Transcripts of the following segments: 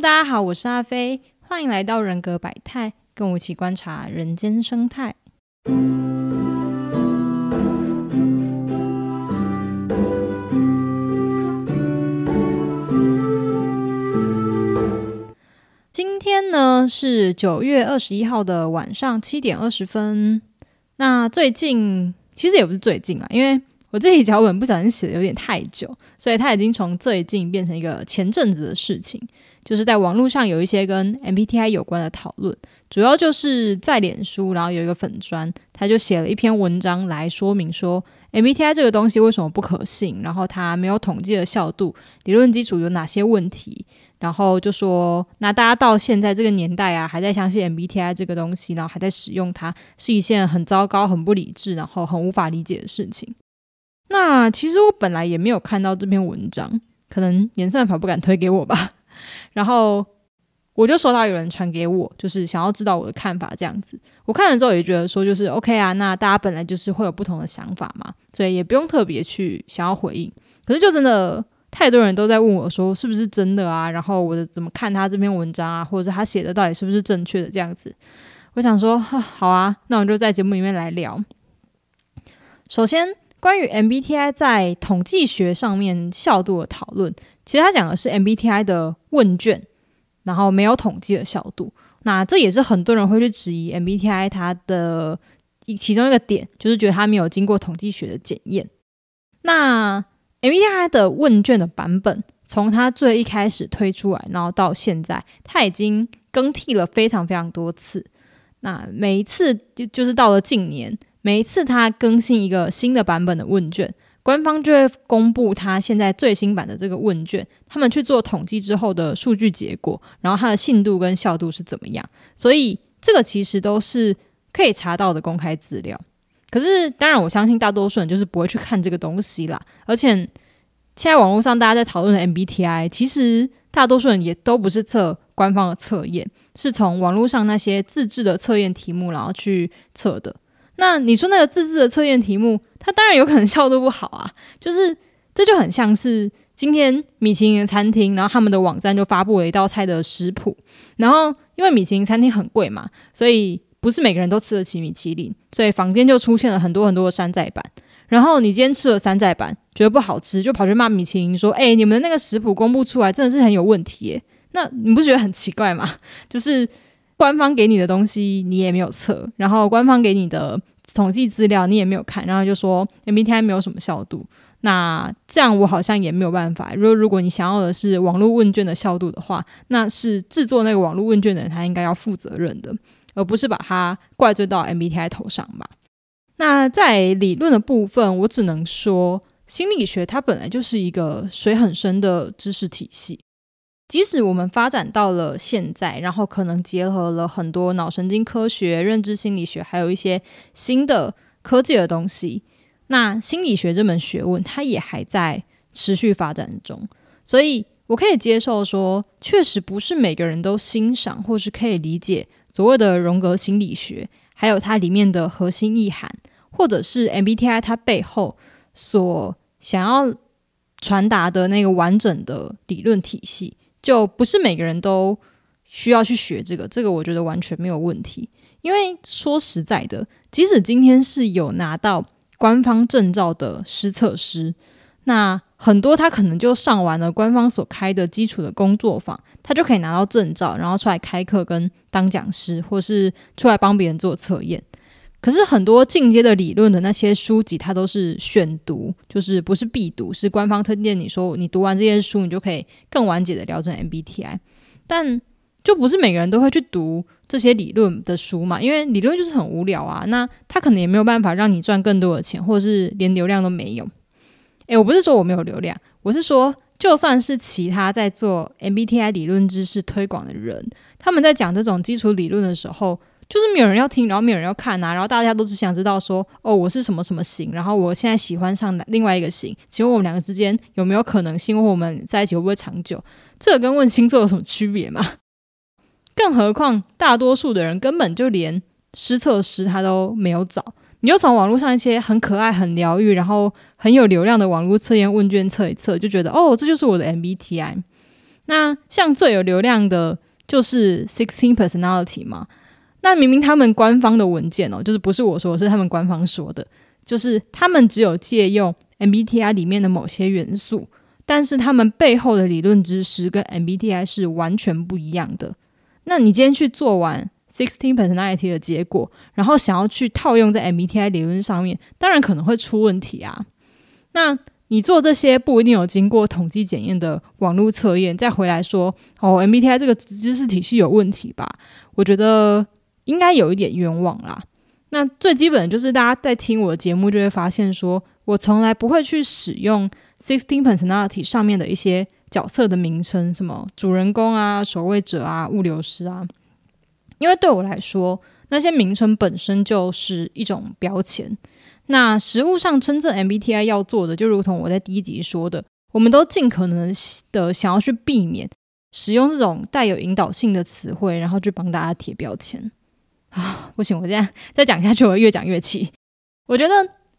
大家好，我是阿飞，欢迎来到人格百态，跟我一起观察人间生态。今天呢是九月二十一号的晚上七点二十分。那最近其实也不是最近啊，因为我这一脚本不小心写的有点太久，所以它已经从最近变成一个前阵子的事情。就是在网络上有一些跟 MBTI 有关的讨论，主要就是在脸书，然后有一个粉砖，他就写了一篇文章来说明说 MBTI 这个东西为什么不可信，然后它没有统计的效度，理论基础有哪些问题，然后就说那大家到现在这个年代啊，还在相信 MBTI 这个东西，然后还在使用它，是一件很糟糕、很不理智，然后很无法理解的事情。那其实我本来也没有看到这篇文章，可能演算法不敢推给我吧。然后我就收到有人传给我，就是想要知道我的看法这样子。我看了之后也觉得说，就是 OK 啊，那大家本来就是会有不同的想法嘛，所以也不用特别去想要回应。可是就真的太多人都在问我说，是不是真的啊？然后我怎么看他这篇文章啊，或者他写的到底是不是正确的这样子？我想说，好啊，那我就在节目里面来聊。首先，关于 MBTI 在统计学上面效度的讨论。其实他讲的是 MBTI 的问卷，然后没有统计的效度。那这也是很多人会去质疑 MBTI 它的其中一个点，就是觉得它没有经过统计学的检验。那 MBTI 的问卷的版本，从它最一开始推出来，然后到现在，它已经更替了非常非常多次。那每一次就就是到了近年，每一次它更新一个新的版本的问卷。官方就会公布他现在最新版的这个问卷，他们去做统计之后的数据结果，然后它的信度跟效度是怎么样？所以这个其实都是可以查到的公开资料。可是，当然我相信大多数人就是不会去看这个东西啦。而且，现在网络上大家在讨论的 MBTI，其实大多数人也都不是测官方的测验，是从网络上那些自制的测验题目然后去测的。那你说那个自制的测验题目，它当然有可能效度不好啊。就是这就很像是今天米其林的餐厅，然后他们的网站就发布了一道菜的食谱，然后因为米其林餐厅很贵嘛，所以不是每个人都吃得起米其林，所以房间就出现了很多很多的山寨版。然后你今天吃了山寨版，觉得不好吃，就跑去骂米其林说：“哎，你们的那个食谱公布出来真的是很有问题耶。”那你不觉得很奇怪吗？就是官方给你的东西你也没有测，然后官方给你的。统计资料你也没有看，然后就说 MBTI 没有什么效度，那这样我好像也没有办法。如果如果你想要的是网络问卷的效度的话，那是制作那个网络问卷的人他应该要负责任的，而不是把它怪罪到 MBTI 头上吧。那在理论的部分，我只能说心理学它本来就是一个水很深的知识体系。即使我们发展到了现在，然后可能结合了很多脑神经科学、认知心理学，还有一些新的科技的东西，那心理学这门学问它也还在持续发展中。所以我可以接受说，确实不是每个人都欣赏或是可以理解所谓的荣格心理学，还有它里面的核心意涵，或者是 MBTI 它背后所想要传达的那个完整的理论体系。就不是每个人都需要去学这个，这个我觉得完全没有问题。因为说实在的，即使今天是有拿到官方证照的师测师，那很多他可能就上完了官方所开的基础的工作坊，他就可以拿到证照，然后出来开课跟当讲师，或是出来帮别人做测验。可是很多进阶的理论的那些书籍，它都是选读，就是不是必读，是官方推荐你说你读完这些书，你就可以更完整的了解 MBTI。但就不是每个人都会去读这些理论的书嘛，因为理论就是很无聊啊。那他可能也没有办法让你赚更多的钱，或者是连流量都没有。诶，我不是说我没有流量，我是说，就算是其他在做 MBTI 理论知识推广的人，他们在讲这种基础理论的时候。就是没有人要听，然后没有人要看呐，然后大家都只想知道说，哦，我是什么什么型，然后我现在喜欢上另外一个型，请问我们两个之间有没有可能性，或我们在一起会不会长久？这跟问星座有什么区别吗？更何况大多数的人根本就连失测师他都没有找，你就从网络上一些很可爱、很疗愈，然后很有流量的网络测验问卷测一测，就觉得哦，这就是我的 MBTI。那像最有流量的就是 Sixteen Personality 嘛。那明明他们官方的文件哦，就是不是我说，是他们官方说的，就是他们只有借用 MBTI 里面的某些元素，但是他们背后的理论知识跟 MBTI 是完全不一样的。那你今天去做完 Sixteen Personality 的结果，然后想要去套用在 MBTI 理论上面，当然可能会出问题啊。那你做这些不一定有经过统计检验的网络测验，再回来说哦，MBTI 这个知识体系有问题吧？我觉得应该有一点冤枉啦。那最基本的就是大家在听我的节目就会发现，说我从来不会去使用 Sixteen Personality 上面的一些角色的名称，什么主人公啊、守卫者啊、物流师啊，因为对我来说，那些名称本身就是一种标签。那实物上，真正 MBTI 要做的，就如同我在第一集说的，我们都尽可能的想要去避免使用这种带有引导性的词汇，然后去帮大家贴标签啊！不行，我这样再讲下去，我越讲越气。我觉得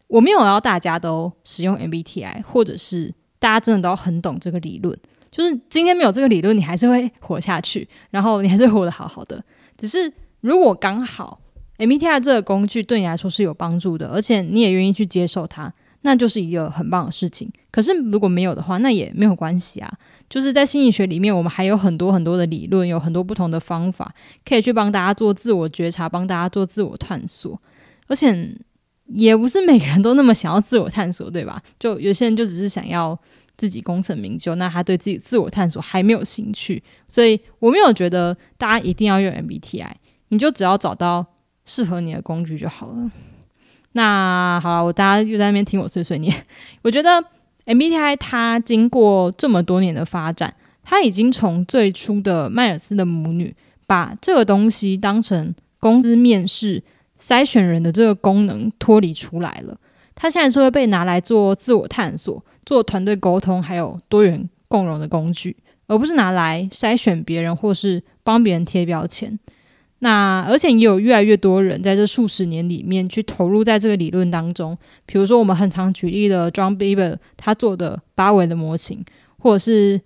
我没有要大家都使用 MBTI，或者是大家真的都要很懂这个理论。就是今天没有这个理论，你还是会活下去，然后你还是活得好好的。只是如果刚好。MBTI 这个工具对你来说是有帮助的，而且你也愿意去接受它，那就是一个很棒的事情。可是如果没有的话，那也没有关系啊。就是在心理学里面，我们还有很多很多的理论，有很多不同的方法可以去帮大家做自我觉察，帮大家做自我探索。而且也不是每个人都那么想要自我探索，对吧？就有些人就只是想要自己功成名就，那他对自己自我探索还没有兴趣。所以我没有觉得大家一定要用 MBTI，你就只要找到。适合你的工具就好了。那好了，我大家又在那边听我碎碎念。我觉得 MBTI 它经过这么多年的发展，它已经从最初的迈尔斯的母女把这个东西当成公司面试筛选人的这个功能脱离出来了。它现在是会被拿来做自我探索、做团队沟通，还有多元共融的工具，而不是拿来筛选别人或是帮别人贴标签。那而且也有越来越多人在这数十年里面去投入在这个理论当中，比如说我们很常举例的 John Bieber 他做的八维的模型，或者是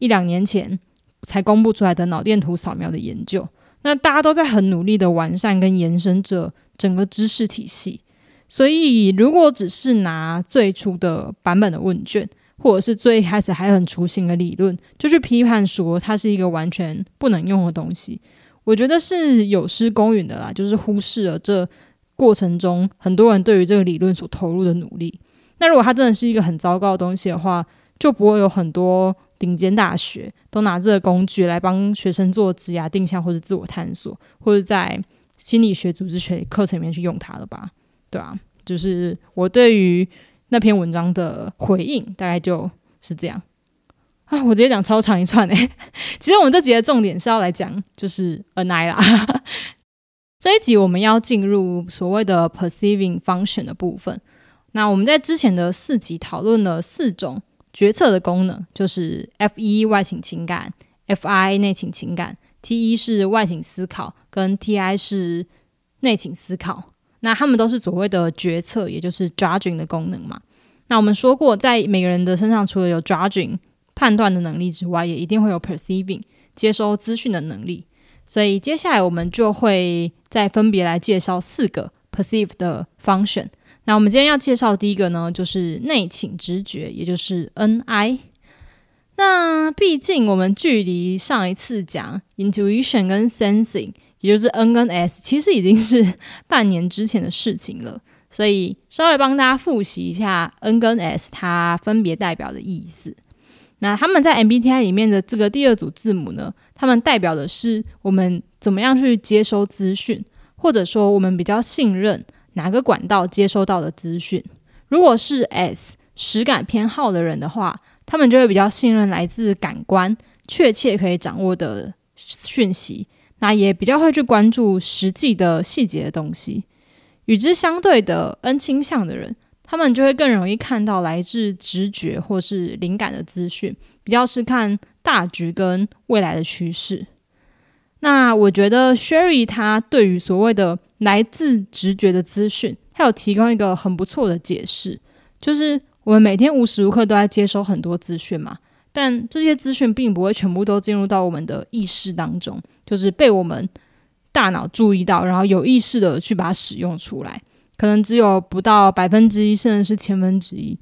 一两年前才公布出来的脑电图扫描的研究。那大家都在很努力的完善跟延伸着整个知识体系。所以如果只是拿最初的版本的问卷，或者是最开始还很雏形的理论，就去批判说它是一个完全不能用的东西。我觉得是有失公允的啦，就是忽视了这过程中很多人对于这个理论所投入的努力。那如果它真的是一个很糟糕的东西的话，就不会有很多顶尖大学都拿这个工具来帮学生做职涯定向或者自我探索，或者在心理学、组织学课程里面去用它了吧？对啊，就是我对于那篇文章的回应大概就是这样。啊，我直接讲超长一串诶。其实我们这集的重点是要来讲就是 Ni 啦。这一集我们要进入所谓的 perceiving function 的部分。那我们在之前的四集讨论了四种决策的功能，就是 F 一外倾情感，F I 内倾情感，T 一是外倾思考，跟 T I 是内倾思考。那他们都是所谓的决策，也就是 judging 的功能嘛。那我们说过，在每个人的身上，除了有 judging。判断的能力之外，也一定会有 perceiving 接收资讯的能力。所以接下来我们就会再分别来介绍四个 perceive 的 function。那我们今天要介绍第一个呢，就是内倾直觉，也就是 N-I。那毕竟我们距离上一次讲 intuition 跟 sensing，也就是 N 跟 S，其实已经是半年之前的事情了。所以稍微帮大家复习一下 N 跟 S 它分别代表的意思。那他们在 MBTI 里面的这个第二组字母呢？他们代表的是我们怎么样去接收资讯，或者说我们比较信任哪个管道接收到的资讯。如果是 S 实感偏好的人的话，他们就会比较信任来自感官确切可以掌握的讯息，那也比较会去关注实际的细节的东西。与之相对的 N 倾向的人。他们就会更容易看到来自直觉或是灵感的资讯，比较是看大局跟未来的趋势。那我觉得 Sherry 他对于所谓的来自直觉的资讯，他有提供一个很不错的解释，就是我们每天无时无刻都在接收很多资讯嘛，但这些资讯并不会全部都进入到我们的意识当中，就是被我们大脑注意到，然后有意识的去把它使用出来，可能只有不到百分之一，甚至是千分之一。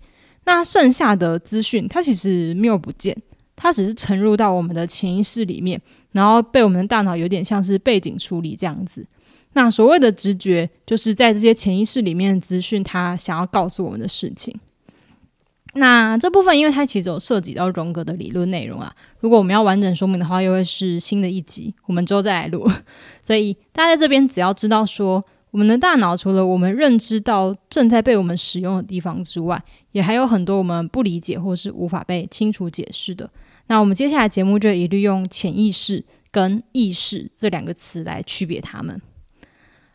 那剩下的资讯，它其实没有不见，它只是沉入到我们的潜意识里面，然后被我们的大脑有点像是背景处理这样子。那所谓的直觉，就是在这些潜意识里面的资讯，它想要告诉我们的事情。那这部分，因为它其实有涉及到荣格的理论内容啊，如果我们要完整说明的话，又会是新的一集，我们之后再来录。所以大家在这边只要知道说，我们的大脑除了我们认知到正在被我们使用的地方之外，也还有很多我们不理解或是无法被清楚解释的。那我们接下来节目就一律用潜意识跟意识这两个词来区别它们。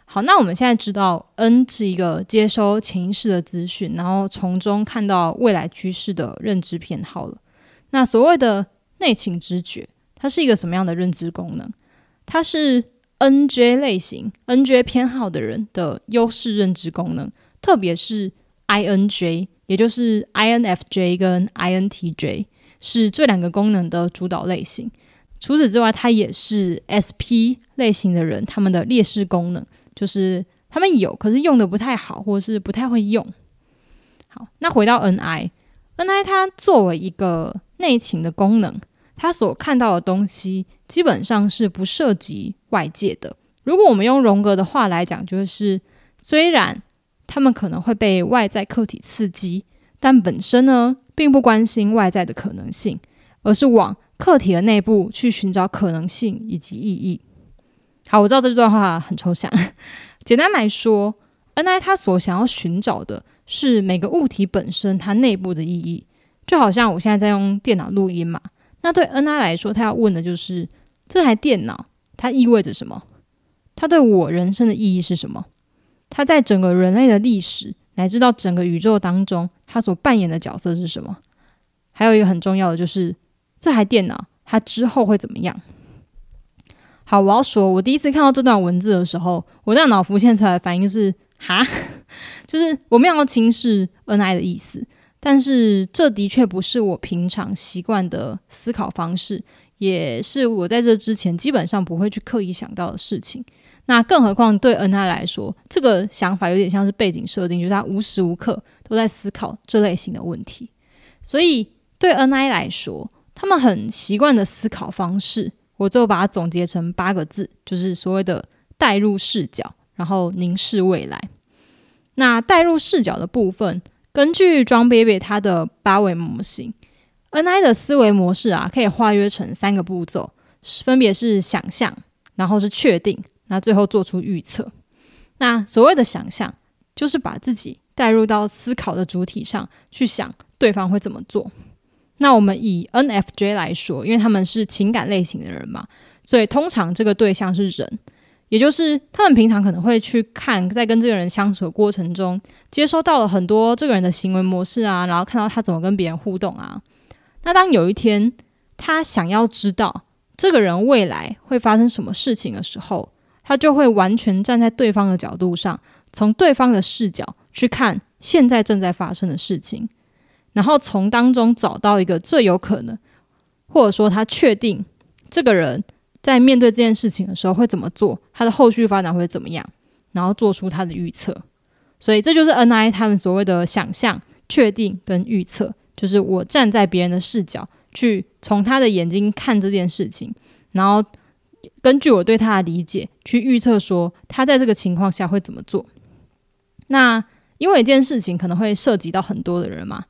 好，那我们现在知道，N 是一个接收潜意识的资讯，然后从中看到未来趋势的认知偏好了。那所谓的内倾直觉，它是一个什么样的认知功能？它是 NJ 类型、NJ 偏好的人的优势认知功能，特别是 INJ，也就是 INFJ 跟 INTJ 是这两个功能的主导类型。除此之外，它也是 SP 类型的人他们的劣势功能。就是他们有，可是用的不太好，或者是不太会用。好，那回到 N I，N I 它作为一个内情的功能，他所看到的东西基本上是不涉及外界的。如果我们用荣格的话来讲，就是虽然他们可能会被外在客体刺激，但本身呢并不关心外在的可能性，而是往客体的内部去寻找可能性以及意义。好，我知道这段话很抽象。简单来说，N I 他所想要寻找的是每个物体本身它内部的意义。就好像我现在在用电脑录音嘛，那对 N I 来说，他要问的就是这台电脑它意味着什么？它对我人生的意义是什么？它在整个人类的历史乃至到整个宇宙当中，它所扮演的角色是什么？还有一个很重要的就是这台电脑它之后会怎么样？好，我要说，我第一次看到这段文字的时候，我大脑浮现出来的反应是“哈”，就是我没有要轻视恩爱的意思，但是这的确不是我平常习惯的思考方式，也是我在这之前基本上不会去刻意想到的事情。那更何况对恩爱来说，这个想法有点像是背景设定，就是他无时无刻都在思考这类型的问题。所以对恩爱来说，他们很习惯的思考方式。我最后把它总结成八个字，就是所谓的代入视角，然后凝视未来。那代入视角的部分，根据庄 baby 它的八维模型，N I 的思维模式啊，可以划约成三个步骤，分别是想象，然后是确定，那最后做出预测。那所谓的想象，就是把自己带入到思考的主体上去想对方会怎么做。那我们以 NFJ 来说，因为他们是情感类型的人嘛，所以通常这个对象是人，也就是他们平常可能会去看，在跟这个人相处的过程中，接收到了很多这个人的行为模式啊，然后看到他怎么跟别人互动啊。那当有一天他想要知道这个人未来会发生什么事情的时候，他就会完全站在对方的角度上，从对方的视角去看现在正在发生的事情。然后从当中找到一个最有可能，或者说他确定这个人在面对这件事情的时候会怎么做，他的后续发展会怎么样，然后做出他的预测。所以这就是 N I 他们所谓的想象、确定跟预测，就是我站在别人的视角去从他的眼睛看这件事情，然后根据我对他的理解去预测说他在这个情况下会怎么做。那因为一件事情可能会涉及到很多的人嘛。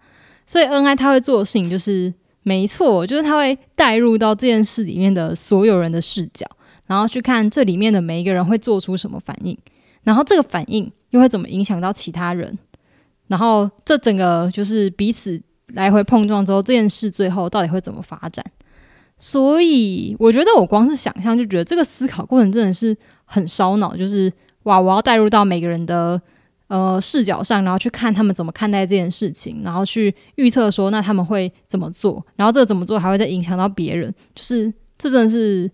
所以，N I 他会做的事情就是，没错，就是他会带入到这件事里面的所有人的视角，然后去看这里面的每一个人会做出什么反应，然后这个反应又会怎么影响到其他人，然后这整个就是彼此来回碰撞之后，这件事最后到底会怎么发展？所以，我觉得我光是想象就觉得这个思考过程真的是很烧脑，就是哇，我要带入到每个人的。呃，视角上，然后去看他们怎么看待这件事情，然后去预测说，那他们会怎么做，然后这个怎么做还会再影响到别人，就是这真的是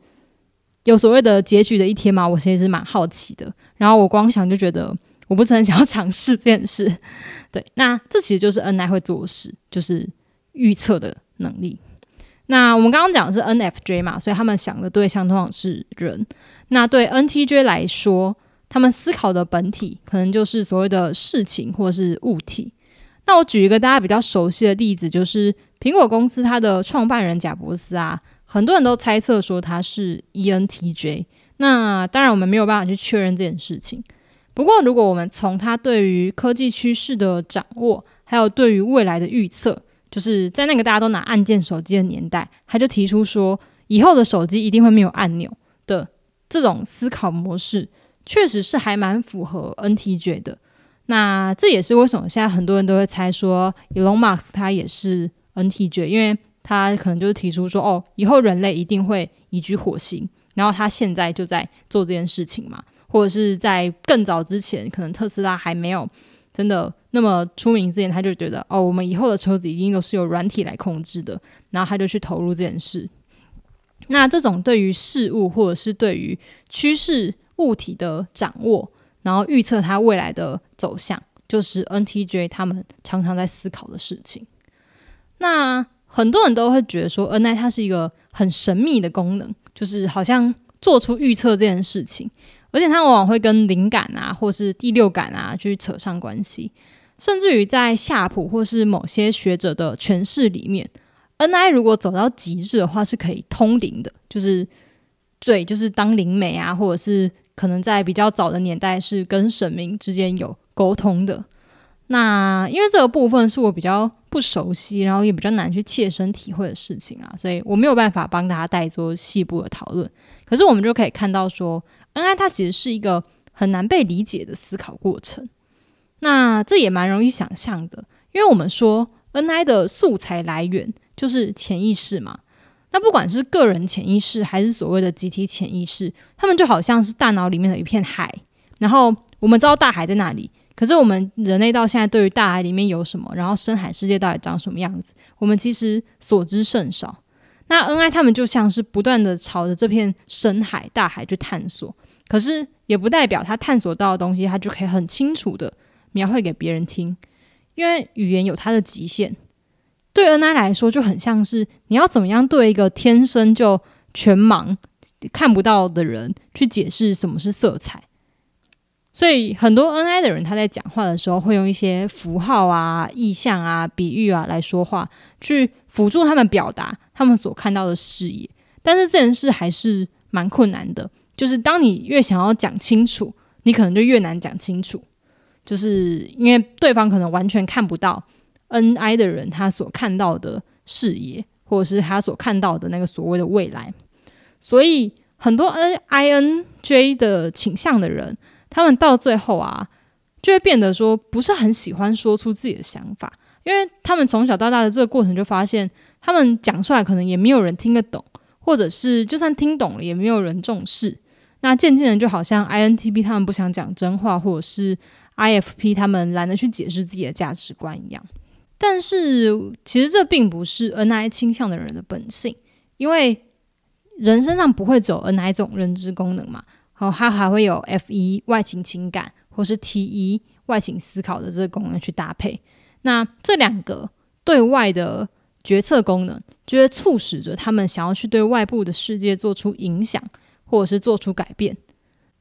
有所谓的结局的一天吗？我其实是蛮好奇的。然后我光想就觉得，我不是很想要尝试这件事。对，那这其实就是 N I 会做事，就是预测的能力。那我们刚刚讲的是 NFJ 嘛，所以他们想的对象通常是人。那对 NTJ 来说，他们思考的本体可能就是所谓的事情或是物体。那我举一个大家比较熟悉的例子，就是苹果公司它的创办人贾伯斯啊，很多人都猜测说他是 ENTJ。那当然我们没有办法去确认这件事情。不过如果我们从他对于科技趋势的掌握，还有对于未来的预测，就是在那个大家都拿按键手机的年代，他就提出说，以后的手机一定会没有按钮的这种思考模式，确实是还蛮符合 NTJ 的。那这也是为什么现在很多人都会猜说，Elon Musk 他也是 NTJ，因为他可能就是提出说，哦，以后人类一定会移居火星，然后他现在就在做这件事情嘛，或者是在更早之前，可能特斯拉还没有真的。那么出名之前，他就觉得哦，我们以后的车子一定都是由软体来控制的，然后他就去投入这件事。那这种对于事物或者是对于趋势物体的掌握，然后预测它未来的走向，就是 NTJ 他们常常在思考的事情。那很多人都会觉得说，NI 它是一个很神秘的功能，就是好像做出预测这件事情，而且它往往会跟灵感啊，或是第六感啊去扯上关系。甚至于在夏普或是某些学者的诠释里面，N.I. 如果走到极致的话，是可以通灵的，就是对，就是当灵媒啊，或者是可能在比较早的年代是跟神明之间有沟通的。那因为这个部分是我比较不熟悉，然后也比较难去切身体会的事情啊，所以我没有办法帮大家带做细部的讨论。可是我们就可以看到说，N.I. 它其实是一个很难被理解的思考过程。那这也蛮容易想象的，因为我们说 N I 的素材来源就是潜意识嘛。那不管是个人潜意识还是所谓的集体潜意识，他们就好像是大脑里面的一片海。然后我们知道大海在哪里，可是我们人类到现在对于大海里面有什么，然后深海世界到底长什么样子，我们其实所知甚少。那 N I 他们就像是不断的朝着这片深海大海去探索，可是也不代表他探索到的东西，他就可以很清楚的。描绘给别人听，因为语言有它的极限。对恩爱来说，就很像是你要怎么样对一个天生就全盲、看不到的人去解释什么是色彩。所以，很多恩爱的人他在讲话的时候，会用一些符号啊、意象啊、比喻啊来说话，去辅助他们表达他们所看到的视野。但是这件事还是蛮困难的，就是当你越想要讲清楚，你可能就越难讲清楚。就是因为对方可能完全看不到 N I 的人他所看到的视野，或者是他所看到的那个所谓的未来，所以很多 N I N J 的倾向的人，他们到最后啊，就会变得说不是很喜欢说出自己的想法，因为他们从小到大的这个过程就发现，他们讲出来可能也没有人听得懂，或者是就算听懂了，也没有人重视。那渐渐的，就好像 I N T P 他们不想讲真话，或者是。IFP 他们懒得去解释自己的价值观一样，但是其实这并不是 NI 倾向的人的本性，因为人身上不会只有 NI 这种认知功能嘛，然后它还会有 F1 外倾情感或是 T1 外倾思考的这个功能去搭配。那这两个对外的决策功能，就会促使着他们想要去对外部的世界做出影响，或者是做出改变，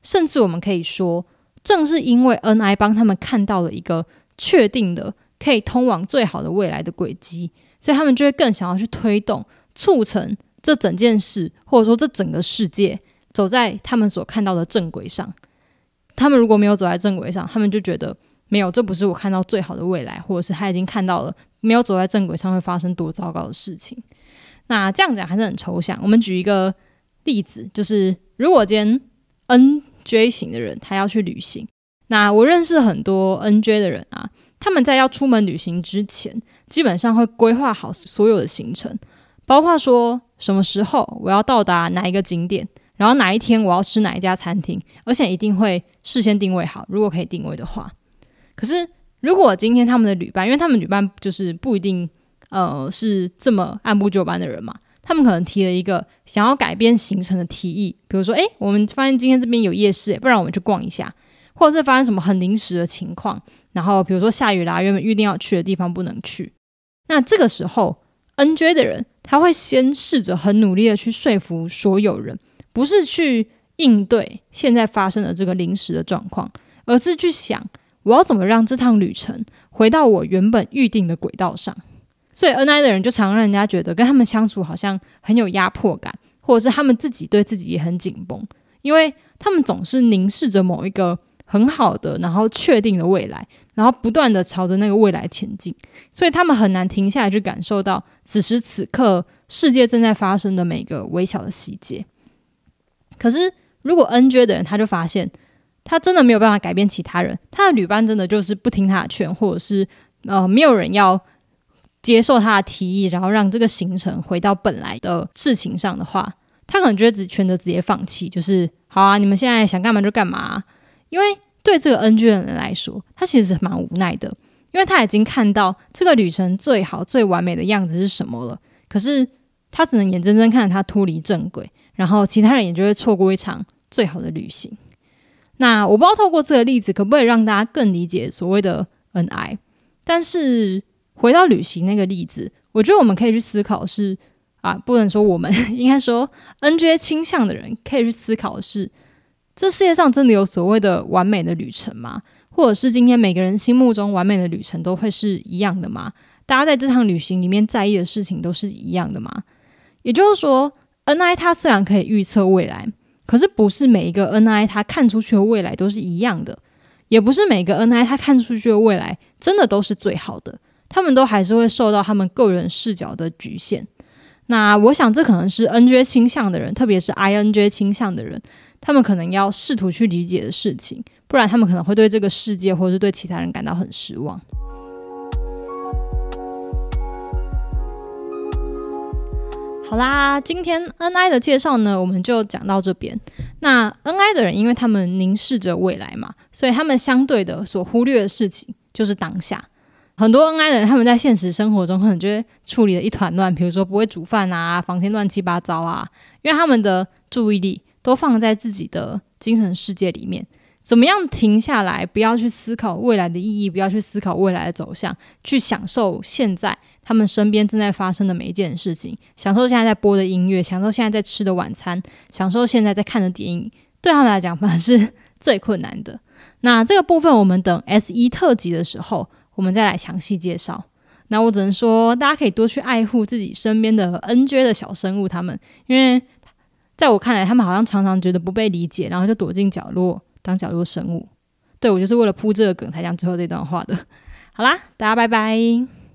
甚至我们可以说。正是因为 N I 帮他们看到了一个确定的可以通往最好的未来的轨迹，所以他们就会更想要去推动、促成这整件事，或者说这整个世界走在他们所看到的正轨上。他们如果没有走在正轨上，他们就觉得没有，这不是我看到最好的未来，或者是他已经看到了没有走在正轨上会发生多糟糕的事情。那这样讲还是很抽象。我们举一个例子，就是如果今天 N。J 型的人，他要去旅行。那我认识很多 NJ 的人啊，他们在要出门旅行之前，基本上会规划好所有的行程，包括说什么时候我要到达哪一个景点，然后哪一天我要吃哪一家餐厅，而且一定会事先定位好，如果可以定位的话。可是如果今天他们的旅伴，因为他们旅伴就是不一定呃是这么按部就班的人嘛。他们可能提了一个想要改变行程的提议，比如说，诶，我们发现今天这边有夜市，不然我们去逛一下，或者是发生什么很临时的情况，然后比如说下雨啦，原本预定要去的地方不能去，那这个时候，N J 的人他会先试着很努力的去说服所有人，不是去应对现在发生的这个临时的状况，而是去想我要怎么让这趟旅程回到我原本预定的轨道上。所以 N I 的人就常让人家觉得跟他们相处好像很有压迫感，或者是他们自己对自己也很紧绷，因为他们总是凝视着某一个。很好的，然后确定的未来，然后不断的朝着那个未来前进，所以他们很难停下来去感受到此时此刻世界正在发生的每个微小的细节。可是，如果 N J 的人，他就发现他真的没有办法改变其他人，他的旅伴真的就是不听他的劝，或者是呃没有人要接受他的提议，然后让这个行程回到本来的事情上的话，他可能觉得只选择直接放弃，就是好啊，你们现在想干嘛就干嘛。因为对这个 NG 的人来说，他其实是蛮无奈的，因为他已经看到这个旅程最好、最完美的样子是什么了。可是他只能眼睁睁看着他脱离正轨，然后其他人也就会错过一场最好的旅行。那我不知道透过这个例子可不可以让大家更理解所谓的恩爱。但是回到旅行那个例子，我觉得我们可以去思考是啊，不能说我们应该说 NG 倾向的人可以去思考的是。这世界上真的有所谓的完美的旅程吗？或者是今天每个人心目中完美的旅程都会是一样的吗？大家在这趟旅行里面在意的事情都是一样的吗？也就是说，N I 它虽然可以预测未来，可是不是每一个 N I 它看出去的未来都是一样的，也不是每个 N I 它看出去的未来真的都是最好的，他们都还是会受到他们个人视角的局限。那我想，这可能是 N J 倾向的人，特别是 I N J 倾向的人。他们可能要试图去理解的事情，不然他们可能会对这个世界或者是对其他人感到很失望。好啦，今天 N I 的介绍呢，我们就讲到这边。那 N I 的人，因为他们凝视着未来嘛，所以他们相对的所忽略的事情就是当下。很多 N I 的人，他们在现实生活中可能就会处理的一团乱，比如说不会煮饭啊，房间乱七八糟啊，因为他们的注意力。都放在自己的精神世界里面，怎么样停下来？不要去思考未来的意义，不要去思考未来的走向，去享受现在他们身边正在发生的每一件事情，享受现在在播的音乐，享受现在在吃的晚餐，享受现在在看的电影。对他们来讲，反而是最困难的。那这个部分，我们等 S 一特辑的时候，我们再来详细介绍。那我只能说，大家可以多去爱护自己身边的 N J 的小生物，他们因为。在我看来，他们好像常常觉得不被理解，然后就躲进角落当角落生物。对我就是为了铺这个梗才讲最后这段话的。好啦，大家拜拜。